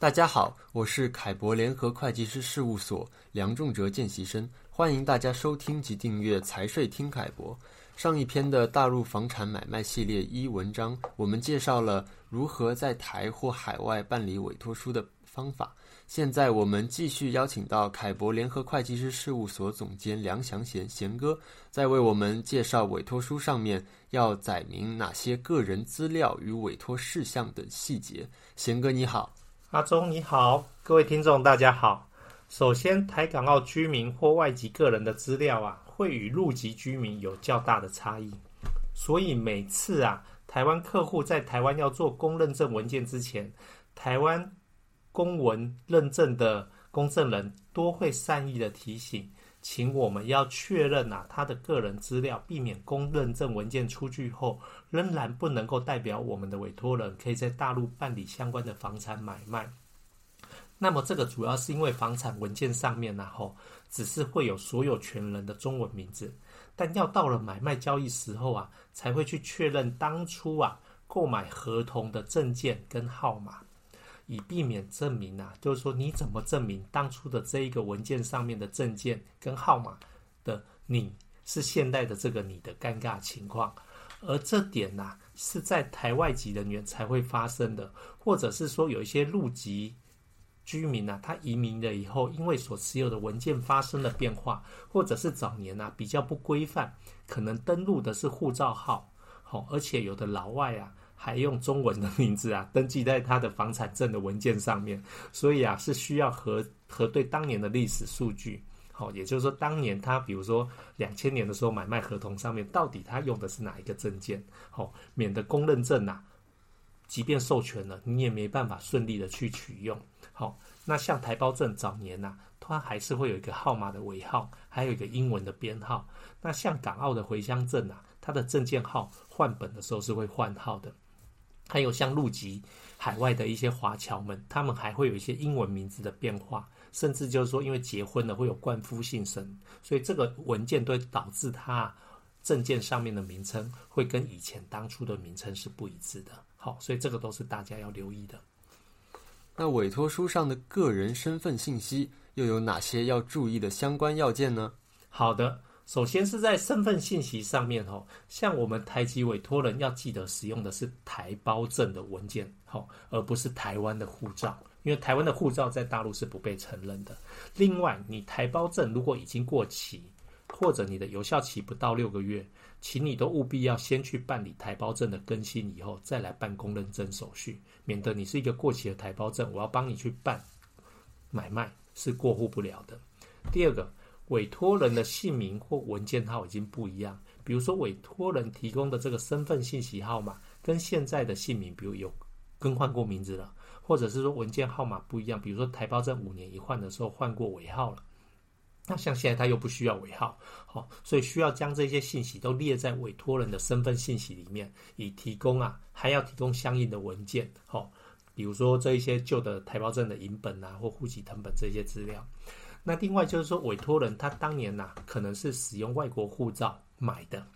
大家好，我是凯博联合会计师事务所梁仲哲见习生，欢迎大家收听及订阅财税听凯博。上一篇的大陆房产买卖系列一文章，我们介绍了如何在台或海外办理委托书的方法。现在我们继续邀请到凯博联合会计师事务所总监梁祥贤贤哥，在为我们介绍委托书上面要载明哪些个人资料与委托事项的细节。贤哥你好。阿忠你好，各位听众大家好。首先，台港澳居民或外籍个人的资料啊，会与入籍居民有较大的差异，所以每次啊，台湾客户在台湾要做公认证文件之前，台湾公文认证的公证人多会善意的提醒。请我们要确认啊，他的个人资料，避免公认证文件出具后，仍然不能够代表我们的委托人可以在大陆办理相关的房产买卖。那么这个主要是因为房产文件上面呢，吼，只是会有所有权人的中文名字，但要到了买卖交易时候啊，才会去确认当初啊购买合同的证件跟号码。以避免证明啊，就是说你怎么证明当初的这一个文件上面的证件跟号码的你是现代的这个你的尴尬情况，而这点呐、啊、是在台外籍人员才会发生的，或者是说有一些入籍居民呐、啊，他移民了以后，因为所持有的文件发生了变化，或者是早年呐、啊、比较不规范，可能登录的是护照号，好，而且有的老外啊。还用中文的名字啊，登记在他的房产证的文件上面，所以啊是需要核核对当年的历史数据，好，也就是说当年他比如说两千年的时候买卖合同上面到底他用的是哪一个证件，好，免得公认证啊，即便授权了，你也没办法顺利的去取用，好，那像台胞证早年呐，它还是会有一个号码的尾号，还有一个英文的编号，那像港澳的回乡证啊，它的证件号换本的时候是会换号的。还有像陆籍海外的一些华侨们，他们还会有一些英文名字的变化，甚至就是说，因为结婚了会有冠夫姓神，所以这个文件都会导致他证件上面的名称会跟以前当初的名称是不一致的。好，所以这个都是大家要留意的。那委托书上的个人身份信息又有哪些要注意的相关要件呢？好的。首先是在身份信息上面，吼，像我们台籍委托人要记得使用的是台胞证的文件，吼，而不是台湾的护照，因为台湾的护照在大陆是不被承认的。另外，你台胞证如果已经过期，或者你的有效期不到六个月，请你都务必要先去办理台胞证的更新，以后再来办公认证手续，免得你是一个过期的台胞证，我要帮你去办买卖是过户不了的。第二个。委托人的姓名或文件号已经不一样，比如说委托人提供的这个身份信息号码跟现在的姓名，比如有更换过名字了，或者是说文件号码不一样，比如说台胞证五年一换的时候换过尾号了，那像现在他又不需要尾号，好，所以需要将这些信息都列在委托人的身份信息里面，以提供啊，还要提供相应的文件，好，比如说这一些旧的台胞证的影本啊，或户籍謄本这些资料。那另外就是说，委托人他当年呐、啊，可能是使用外国护照买的，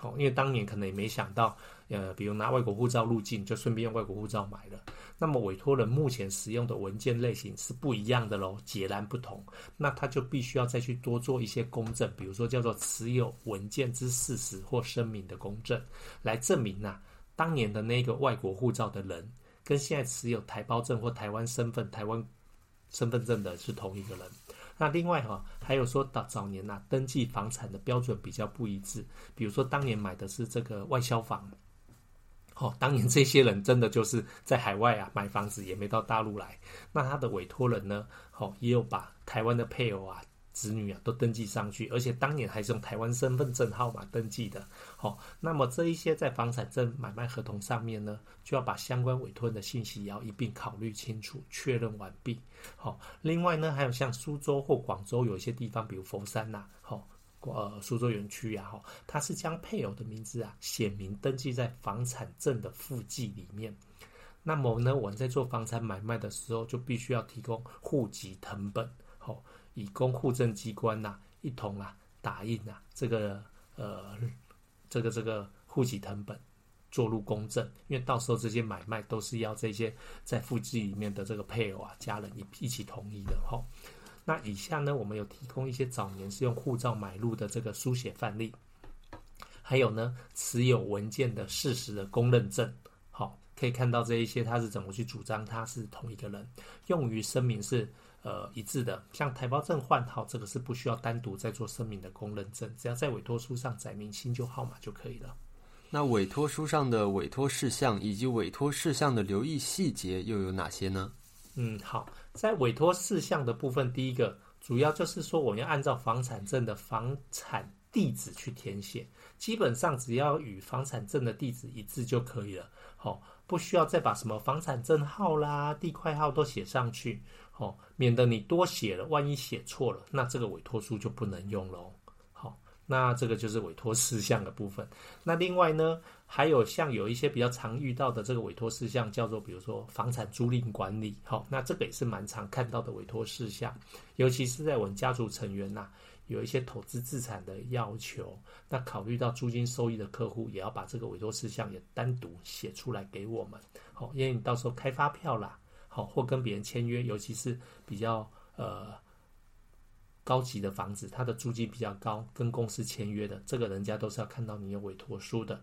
哦，因为当年可能也没想到，呃，比如拿外国护照入境，就顺便用外国护照买了。那么委托人目前使用的文件类型是不一样的喽，截然不同。那他就必须要再去多做一些公证，比如说叫做持有文件之事实或声明的公证，来证明呐、当年的那个外国护照的人，跟现在持有台胞证或台湾身份、台湾身份证的是同一个人。那另外哈，还有说到早年呐、登记房产的标准比较不一致，比如说当年买的是这个外销房，哦，当年这些人真的就是在海外啊买房子，也没到大陆来，那他的委托人呢，哦，也有把台湾的配偶啊。子女啊都登记上去，而且当年还是用台湾身份证号码登记的。好，那么这一些在房产证买卖合同上面呢，就要把相关委托人的信息也要一并考虑清楚，确认完毕。好，另外呢，还有像苏州或广州有一些地方，比如佛山呐，好，呃，苏州园区呀，哈，它是将配偶的名字啊写明登记在房产证的附记里面。那么呢，我们在做房产买卖的时候，就必须要提供户籍謄本。好。以供户政机关呐、啊、一同啊打印、啊、这个呃这个这个户籍成本，做入公证，因为到时候这些买卖都是要这些在户籍里面的这个配偶啊、家人一一起同意的哈。那以下呢，我们有提供一些早年是用护照买入的这个书写范例，还有呢，持有文件的事实的公认证。好，可以看到这一些他是怎么去主张他是同一个人，用于声明是呃一致的。像台胞证换号，这个是不需要单独再做声明的公认证，只要在委托书上载明新旧号码就可以了。那委托书上的委托事项以及委托事项的留意细节又有哪些呢？嗯，好，在委托事项的部分，第一个主要就是说，我们要按照房产证的房产地址去填写，基本上只要与房产证的地址一致就可以了。好，不需要再把什么房产证号啦、地块号都写上去，哦，免得你多写了，万一写错了，那这个委托书就不能用喽。好那这个就是委托事项的部分。那另外呢，还有像有一些比较常遇到的这个委托事项，叫做比如说房产租赁管理，好，那这个也是蛮常看到的委托事项，尤其是在我们家族成员呐、有一些投资资产的要求，那考虑到租金收益的客户，也要把这个委托事项也单独写出来给我们，好，因为你到时候开发票啦，好，或跟别人签约，尤其是比较呃。高级的房子，它的租金比较高，跟公司签约的，这个人家都是要看到你有委托书的。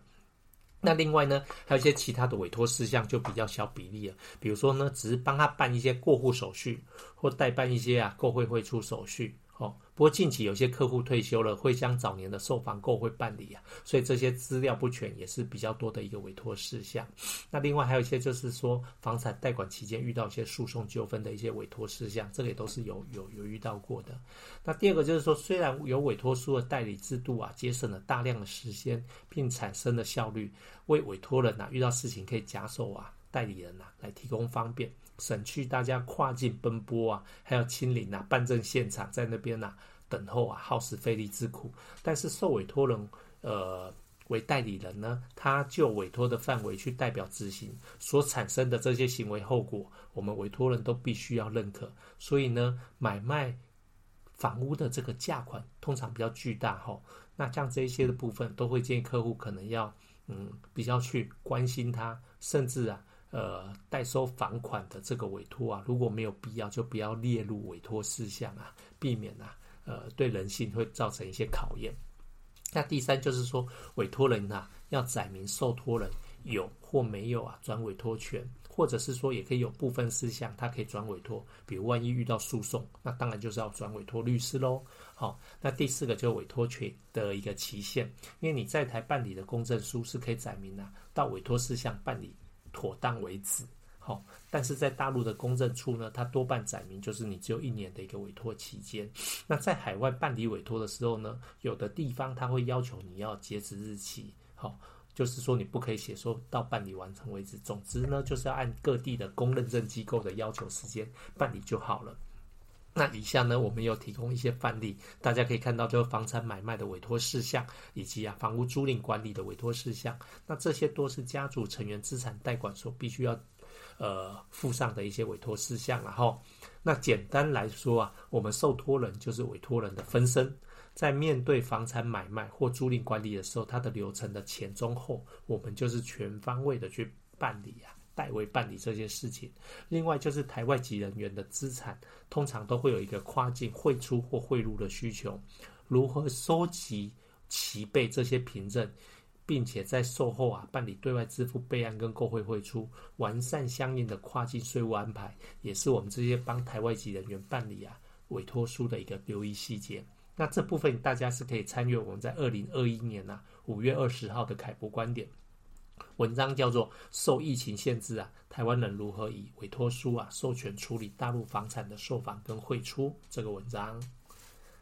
那另外呢，还有一些其他的委托事项就比较小比例了，比如说呢，只是帮他办一些过户手续，或代办一些啊购汇汇出手续。哦，不过近期有些客户退休了，会将早年的售房购会办理啊，所以这些资料不全也是比较多的一个委托事项。那另外还有一些就是说，房产贷款期间遇到一些诉讼纠纷的一些委托事项，这个也都是有有有遇到过的。那第二个就是说，虽然有委托书的代理制度啊，节省了大量的时间，并产生了效率，为委托人啊遇到事情可以假手啊代理人啊来提供方便。省去大家跨境奔波啊，还要亲临啊办证现场，在那边啊等候啊，耗时费力之苦。但是受委托人呃为代理人呢，他就委托的范围去代表执行所产生的这些行为后果，我们委托人都必须要认可。所以呢，买卖房屋的这个价款通常比较巨大哈，那像这一些的部分，都会建议客户可能要嗯比较去关心他，甚至啊。呃，代收房款的这个委托啊，如果没有必要，就不要列入委托事项啊，避免啊，呃，对人性会造成一些考验。那第三就是说，委托人啊，要载明受托人有或没有啊转委托权，或者是说也可以有部分事项他可以转委托，比如万一遇到诉讼，那当然就是要转委托律师喽。好，那第四个就是委托权的一个期限，因为你在台办理的公证书是可以载明啊，到委托事项办理。妥当为止，好，但是在大陆的公证处呢，它多半载明就是你只有一年的一个委托期间。那在海外办理委托的时候呢，有的地方它会要求你要截止日期，好，就是说你不可以写说到办理完成为止。总之呢，就是要按各地的公认证机构的要求时间办理就好了。那以下呢，我们有提供一些范例，大家可以看到，就是房产买卖的委托事项，以及啊房屋租赁管理的委托事项。那这些都是家族成员资产代管所必须要呃附上的一些委托事项。然后，那简单来说啊，我们受托人就是委托人的分身，在面对房产买卖或租赁管理的时候，它的流程的前中后，我们就是全方位的去办理啊。代为办理这些事情。另外就是台外籍人员的资产，通常都会有一个跨境汇出或汇入的需求。如何收集齐备这些凭证，并且在售后啊办理对外支付备案跟购汇汇出，完善相应的跨境税务安排，也是我们这些帮台外籍人员办理啊委托书的一个留意细节。那这部分大家是可以参阅我们在二零二一年呐、啊、五月二十号的凯博观点。文章叫做“受疫情限制啊，台湾人如何以委托书啊授权处理大陆房产的售房跟汇出”这个文章。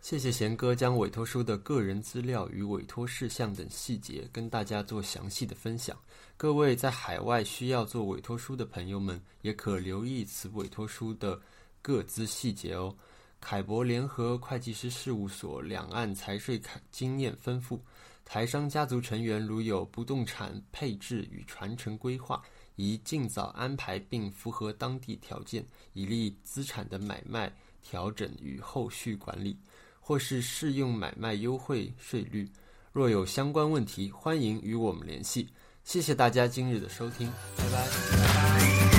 谢谢贤哥将委托书的个人资料与委托事项等细节跟大家做详细的分享。各位在海外需要做委托书的朋友们，也可留意此委托书的各资细节哦。凯博联合会计师事务所两岸财税经验丰富。台商家族成员如有不动产配置与传承规划，宜尽早安排并符合当地条件，以利资产的买卖调整与后续管理，或是适用买卖优惠税率。若有相关问题，欢迎与我们联系。谢谢大家今日的收听，拜拜。